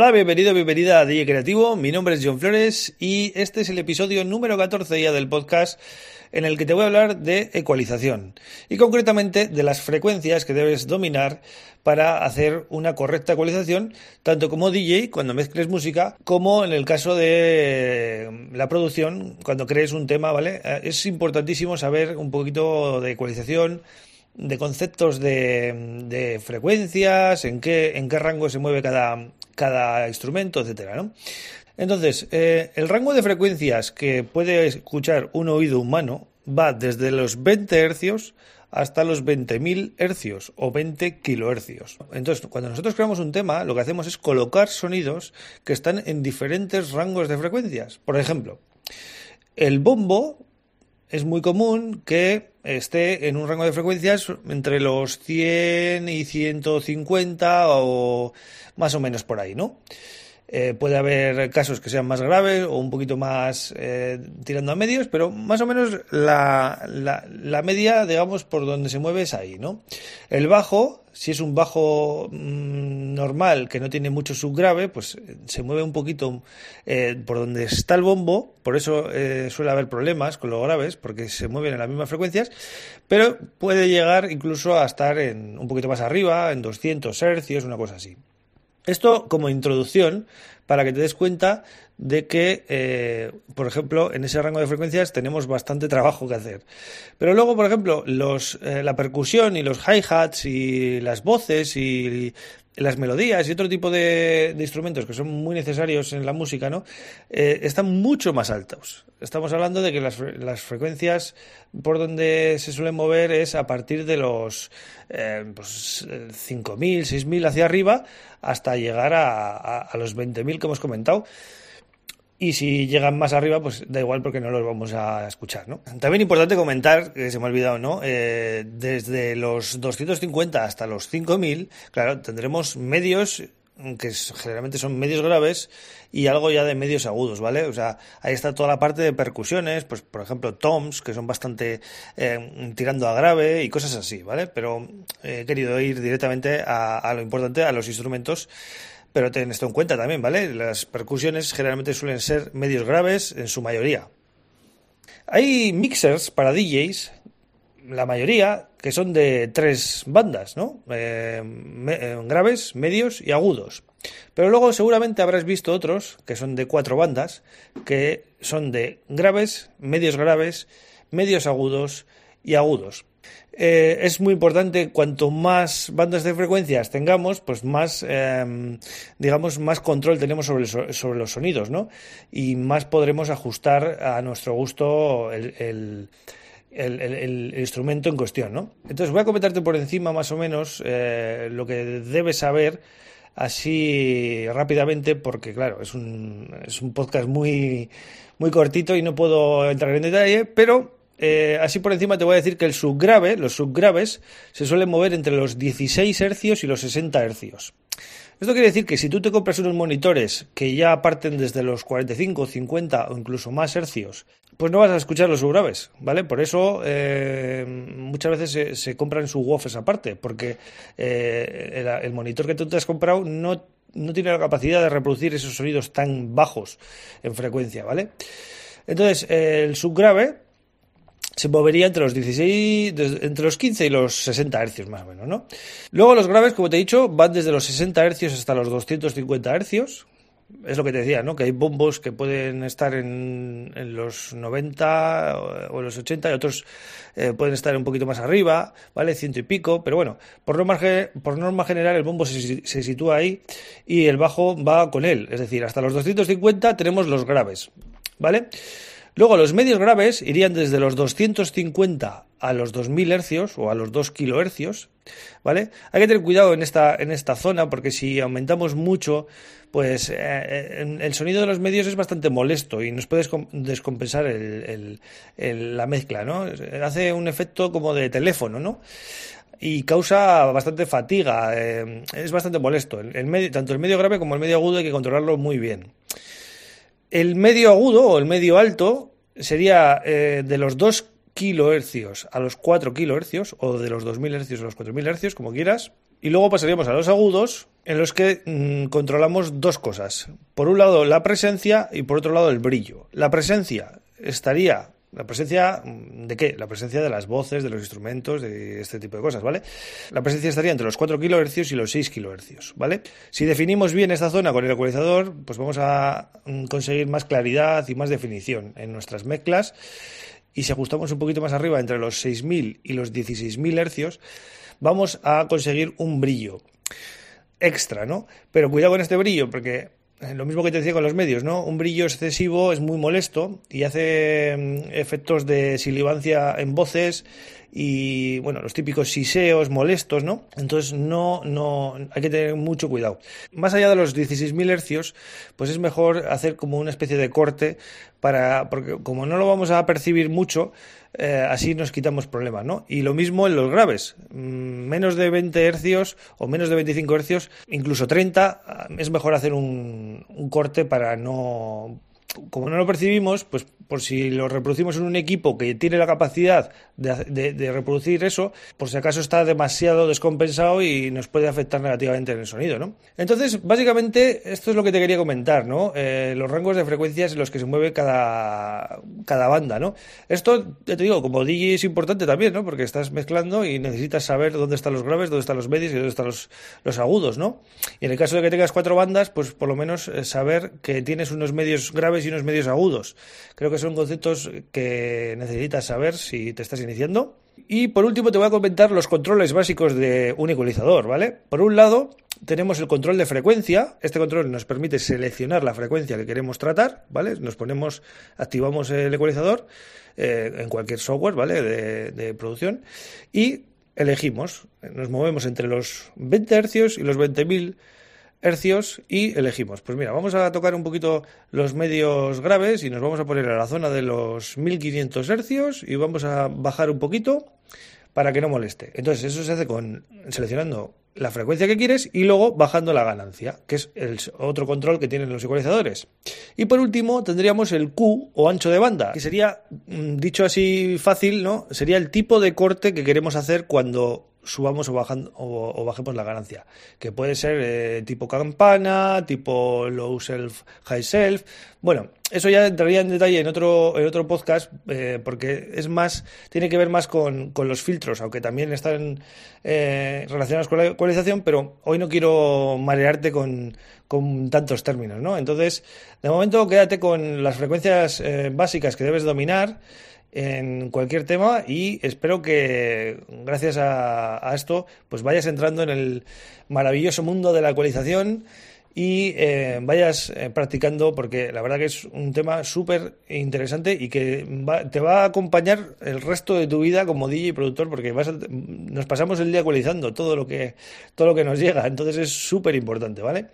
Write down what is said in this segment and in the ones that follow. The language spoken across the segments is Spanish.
Hola, bienvenido, bienvenida a DJ Creativo. Mi nombre es John Flores y este es el episodio número 14 ya del podcast en el que te voy a hablar de ecualización y concretamente de las frecuencias que debes dominar para hacer una correcta ecualización, tanto como DJ cuando mezcles música, como en el caso de la producción cuando crees un tema, ¿vale? Eh, es importantísimo saber un poquito de ecualización, de conceptos de, frecuencias, en qué, en qué rango se mueve cada, cada instrumento, etcétera, ¿no? Entonces, eh, el rango de frecuencias que puede escuchar un oído humano va desde los 20 hercios hasta los 20.000 hercios o 20 kilohercios. Entonces, cuando nosotros creamos un tema, lo que hacemos es colocar sonidos que están en diferentes rangos de frecuencias. Por ejemplo, el bombo es muy común que esté en un rango de frecuencias entre los 100 y 150 o más o menos por ahí, ¿no? Eh, puede haber casos que sean más graves o un poquito más eh, tirando a medios, pero más o menos la, la, media, digamos, por donde se mueve es ahí, ¿no? El bajo, si es un bajo mm, normal que no tiene mucho subgrave, pues eh, se mueve un poquito por donde está el bombo, por eso suele haber problemas con los graves, porque se mueven en las mismas frecuencias, pero puede llegar incluso a estar en un poquito más arriba, en 200 hercios, una cosa así. Esto como introducción para que te des cuenta de que, eh, por ejemplo, en ese rango de frecuencias tenemos bastante trabajo que hacer. Pero luego, por ejemplo, los, eh, la percusión y los hi-hats y las voces y las melodías y otro tipo de, instrumentos que son muy necesarios en la música, ¿no? Eh, están mucho más altos. Estamos hablando de que las, las, frecuencias por donde se suelen mover es a partir de los eh, pues, 5.000, 6.000 hacia arriba hasta llegar a, a los 20.000 que hemos comentado y si llegan más arriba, pues da igual porque no los vamos a escuchar, ¿no? También importante comentar, que se me ha olvidado, ¿no? Eh, desde los 250 hasta los 5000, claro, tendremos medios que generalmente son medios graves y algo ya de medios agudos, ¿vale? O sea, ahí está toda la parte de percusiones, pues por ejemplo toms, que son bastante eh, tirando a grave y cosas así, ¿vale? Pero he querido ir directamente a, a lo importante, a los instrumentos pero ten esto en cuenta también, ¿vale? Las percusiones generalmente suelen ser medios graves en su mayoría. Hay mixers para DJs, la mayoría, que son de tres bandas, ¿no? Eh, eh, graves, medios y agudos. Pero luego seguramente habrás visto otros que son de cuatro bandas, que son de graves, medios graves, medios agudos y agudos. Eh, es muy importante cuanto más bandas de frecuencias tengamos, pues más, em, digamos, más control tenemos sobre, sobre, los sonidos, ¿no? Y más podremos ajustar a nuestro gusto el, instrumento en cuestión, ¿no? Entonces voy a comentarte por encima más o menos eh, lo que debes saber así rápidamente porque claro, es un, es un podcast muy, muy cortito y no puedo entrar en detalle, pero eh, así por encima te voy a decir que el subgrave, los subgraves, se suelen mover entre los 16 hercios y los 60 hercios. Esto quiere decir que si tú te compras unos monitores que ya parten desde los 45, 50 o incluso más hercios, pues no vas a escuchar los subgraves, ¿vale? Por eso eh, muchas veces se, compran subwoofers aparte, porque eh, el, monitor que tú te has comprado no, no tiene la capacidad de reproducir esos sonidos tan bajos en frecuencia, ¿vale? Entonces, el subgrave se movería entre los 16, entre los 15 y los 60 hercios más o menos, ¿no? Luego los graves, como te he dicho, van desde los 60 hercios hasta los 250 hercios. Es lo que te decía, ¿no? Que hay bombos que pueden estar en, los 90 o, los 80 y otros eh, pueden estar un poquito más arriba, ¿vale? Ciento y pico, pero bueno, por norma, por norma general el bombo se, se sitúa ahí y el bajo va con él. Es decir, hasta los 250 tenemos los graves, ¿vale? Luego, los medios graves irían desde los 250 a los 2000 hercios o a los 2 kilohercios, ¿vale? Hay que tener cuidado en esta, en esta zona porque si aumentamos mucho, pues eh, el sonido de los medios es bastante molesto y nos puede descompensar el, la mezcla, ¿no? Hace un efecto como de teléfono, ¿no? y causa bastante fatiga, eh, es bastante molesto. El, medio, tanto el medio grave como el medio agudo hay que controlarlo muy bien. El medio agudo o el medio alto sería eh, de los 2 kilohercios a los 4 kilohercios o de los 2000 hercios a los 4000 hercios, como quieras. Y luego pasaríamos a los agudos, en los que mm, controlamos dos cosas. Por un lado, la presencia y por otro lado, el brillo. La presencia estaría la presencia mm, de qué? La presencia de las voces, de los instrumentos, de este tipo de cosas, ¿vale? La presencia estaría entre los 4 kHz y los 6 kHz, ¿vale? Si definimos bien esta zona con el ecualizador, pues vamos a mm, conseguir más claridad y más definición en nuestras mezclas. Y si ajustamos un poquito más arriba, entre los 6.000 y los 16.000 Hz, vamos a conseguir un brillo extra, ¿no? Pero cuidado con este brillo, porque lo mismo que te decía con los medios, ¿no? Un brillo excesivo es muy molesto y hace mm, efectos de silivancia en voces y, bueno, los típicos siseos molestos, ¿no? Entonces, no, no, hay que tener mucho cuidado. Más allá de los 16.000 hercios, pues es mejor hacer como una especie de corte para, porque como no lo vamos a percibir mucho, eh, así nos quitamos problemas, ¿no? Y lo mismo en los graves, mm, menos de 20 hercios o menos de 25 hercios, incluso 30, es mejor hacer un, un corte para no como no lo percibimos, pues por si lo reproducimos en un equipo que tiene la capacidad de, reproducir eso, por si acaso está demasiado descompensado y nos puede afectar negativamente en el sonido, ¿no? Entonces, básicamente, esto es lo que te quería comentar, ¿no? Eh, los rangos de frecuencias en los que se mueve cada, cada banda, ¿no? Esto, ya te digo, como DJ es importante también, ¿no? Porque estás mezclando y necesitas saber dónde están los graves, dónde están los medios y dónde están los, los agudos, ¿no? Y en el caso de que tengas cuatro bandas, pues por lo menos eh, saber que tienes unos medios graves y unos medios agudos. Creo que son conceptos que necesitas saber si te estás iniciando. Y por último te voy a comentar los controles básicos de un ecualizador, ¿vale? Por un lado, tenemos el control de frecuencia. Este control nos permite seleccionar la frecuencia que queremos tratar, ¿vale? Nos ponemos, activamos el ecualizador eh, en cualquier software, ¿vale? De, producción y elegimos. Nos movemos entre los 20 Hz y los 20.000 hercios y elegimos. Pues mira, vamos a tocar un poquito los medios graves y nos vamos a poner a la zona de los 1500 hercios y vamos a bajar un poquito para que no moleste. Entonces, eso se hace con seleccionando la frecuencia que quieres y luego bajando la ganancia, que es el otro control que tienen los ecualizadores. Y por último, tendríamos el Q o ancho de banda, que sería, mm, dicho así fácil, ¿no? Sería el tipo de corte que queremos hacer cuando subamos o, bajando, o, bajemos la ganancia, que puede ser eh, tipo campana, tipo low self, high self. Bueno, eso ya entraría en detalle en otro, en otro podcast, eh, porque es más, tiene que ver más con, con los filtros, aunque también están eh, relacionados con la ecualización, pero hoy no quiero marearte con, con tantos términos, ¿no? Entonces, de momento quédate con las frecuencias básicas que debes dominar en cualquier tema y espero que gracias a, esto pues vayas entrando en el maravilloso mundo de la ecualización y eh, vayas eh, practicando porque la verdad que es un tema súper interesante y que te va a acompañar el resto de tu vida como DJ y productor porque vas nos pasamos el día ecualizando todo lo que todo lo que nos llega. Entonces es súper importante vale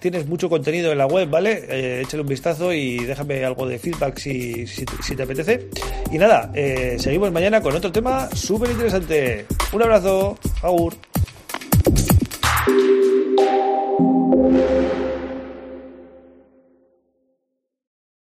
tienes mucho contenido en la web vale eh, échale un vistazo y déjame algo de feedback si, si, te apetece. Y nada seguimos mañana con otro tema súper interesante. Un abrazo agur